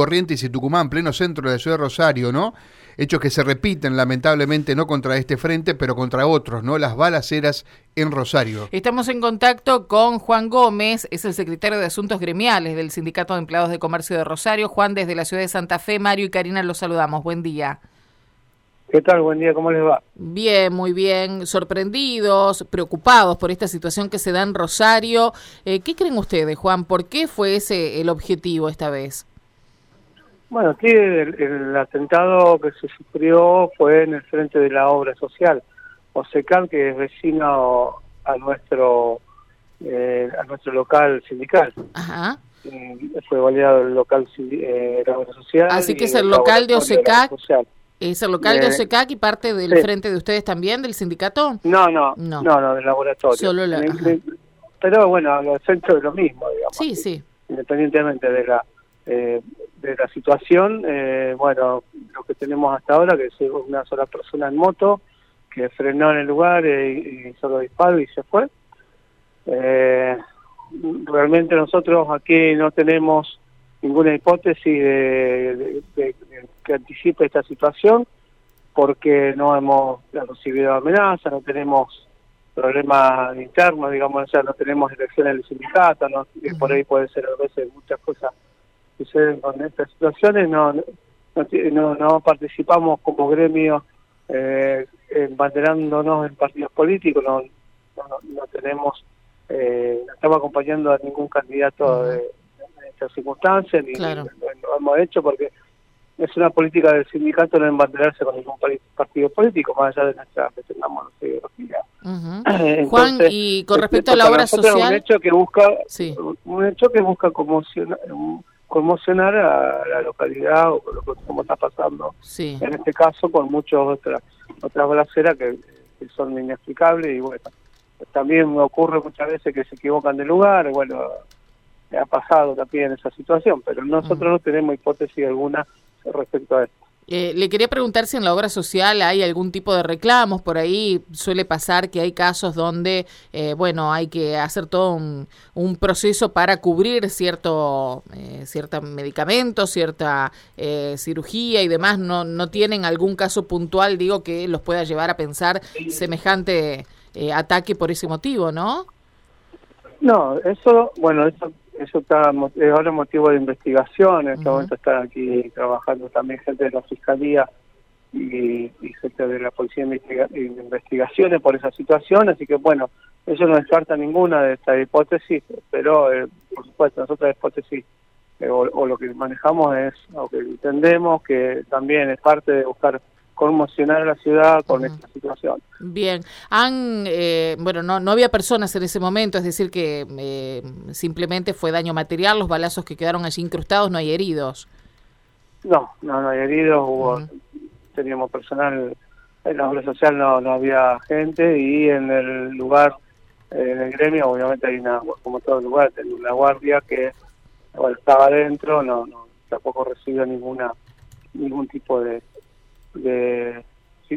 Corrientes y Tucumán, pleno centro de la ciudad de Rosario, ¿no? Hechos que se repiten lamentablemente no contra este frente, pero contra otros, ¿no? Las balaceras en Rosario. Estamos en contacto con Juan Gómez, es el secretario de Asuntos Gremiales del Sindicato de Empleados de Comercio de Rosario. Juan, desde la ciudad de Santa Fe, Mario y Karina los saludamos. Buen día. ¿Qué tal? Buen día, ¿cómo les va? Bien, muy bien. Sorprendidos, preocupados por esta situación que se da en Rosario. Eh, ¿Qué creen ustedes, Juan? ¿Por qué fue ese el objetivo esta vez? Bueno, aquí el, atentado que se sufrió fue en el frente de la obra social, OSECAL, que es vecino a nuestro eh, a nuestro local sindical. Ajá. fue baleado el local eh, de la obra social. Así que es el local de OSECAC. ¿Es el local de eh, OSECAC y parte del frente de ustedes también, del sindicato? No, no, no, no, del laboratorio. Solo la, pero bueno, al centro de lo mismo, digamos. Sí, sí. Independientemente de la eh, de la situación, eh, bueno, lo que tenemos hasta ahora, que es una sola persona en moto, que frenó en el lugar y, solo disparó y se fue. Eh, realmente nosotros aquí no tenemos ninguna hipótesis de, que anticipe esta situación, porque no hemos recibido amenaza, no tenemos problemas internos, digamos, o sea, no tenemos elecciones del sindicato, no, por ahí puede ser a veces muchas cosas suceden con estas situaciones, no, no, no, participamos como gremio eh, embanderándonos en partidos políticos, no, no, tenemos, eh, no estamos acompañando a ningún candidato de, estas circunstancias, ni lo, hemos hecho porque es una política del sindicato no embanderarse con ningún partido político, más allá de nuestra que tengamos ideología. Juan, y con respecto a la obra social... Un hecho que busca, un hecho que busca conmocionar, conmocionar a la localidad o lo que como está pasando. En este caso con muchas otras otras balaceras que, son inexplicables y bueno también me ocurre muchas veces que se equivocan de lugar bueno ha pasado también esa situación pero nosotros no tenemos hipótesis alguna respecto a esto eh, le quería preguntar si en la obra social hay algún tipo de reclamos. Por ahí suele pasar que hay casos donde, eh, bueno, hay que hacer todo un, un proceso para cubrir cierto, eh, cierto medicamento, cierta eh, cirugía y demás. No, no tienen algún caso puntual, digo, que los pueda llevar a pensar semejante ataque por ese motivo, ¿no? No, eso, bueno, eso eso está es ahora motivo de investigación. En este momento están aquí trabajando también gente de la Fiscalía y, gente de la Policía de, Investigaciones por esa situación. Así que, bueno, eso no descarta ninguna de estas hipótesis, pero, eh, por supuesto, nosotros hipótesis eh, o, lo que manejamos es, o que entendemos que también es parte de buscar conmocionar a la ciudad con esta situación. Bien, han, eh, bueno, no, no había personas en ese momento, es decir, que eh, simplemente fue daño material, los balazos que quedaron allí incrustados, no hay heridos. No, no, no hay heridos, hubo, teníamos personal, en la obra social no, no había gente y en el lugar, en el gremio, obviamente hay una, como todo lugar, una guardia que estaba adentro, no, no, tampoco recibió ninguna ningún tipo de de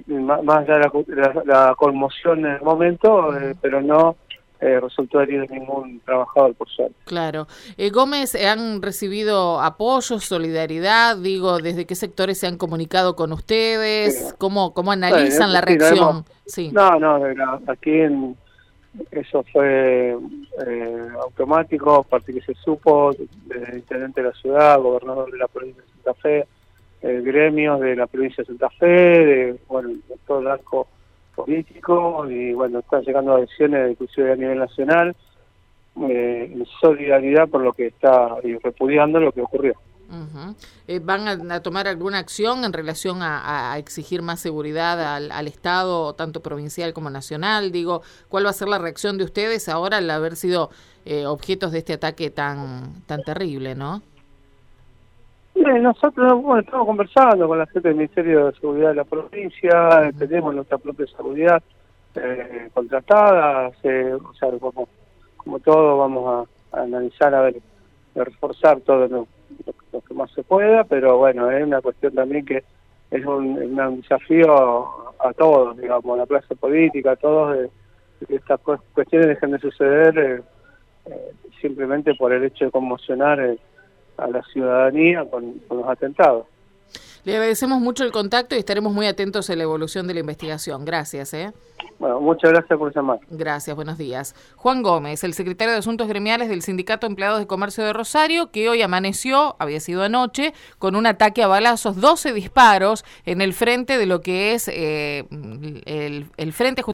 más allá de la, conmoción en el momento, eh, pero no eh, resultó herido ningún trabajador, por suerte. Claro. Eh, Gómez, ¿han recibido apoyo, solidaridad? Digo, ¿desde qué sectores se han comunicado con ustedes? ¿Cómo, cómo analizan la reacción? sí. No, no, aquí en, eso fue automático, a partir que se supo, el intendente de la ciudad, gobernador de la provincia de Santa Fe, eh, gremios de la provincia de Santa Fe, de, bueno, todo el arco político, y bueno, están llegando adhesiones inclusive a nivel nacional, eh, en solidaridad por lo que está y repudiando lo que ocurrió. Eh, ¿Van a, tomar alguna acción en relación a, exigir más seguridad al, al, Estado, tanto provincial como nacional? Digo, ¿cuál va a ser la reacción de ustedes ahora al haber sido eh, objetos de este ataque tan, tan terrible, no? Nosotros bueno, estamos conversando con la gente del Ministerio de Seguridad de la provincia, tenemos nuestra propia seguridad eh, contratada, o sea, como, como todo vamos a, analizar, a ver, a reforzar todo lo, que más se pueda, pero bueno, es una cuestión también que es un, desafío a todos, digamos, a la clase política, a todos, de, que estas cuestiones dejen de suceder eh, eh, simplemente por el hecho de conmocionar a la ciudadanía con, con los atentados. Le agradecemos mucho el contacto y estaremos muy atentos a la evolución de la investigación. Gracias. ¿eh? Bueno, muchas gracias por llamar. Gracias, buenos días. Juan Gómez, el secretario de Asuntos Gremiales del Sindicato de Empleados de Comercio de Rosario, que hoy amaneció, había sido anoche, con un ataque a balazos, 12 disparos en el frente de lo que es eh, el, el frente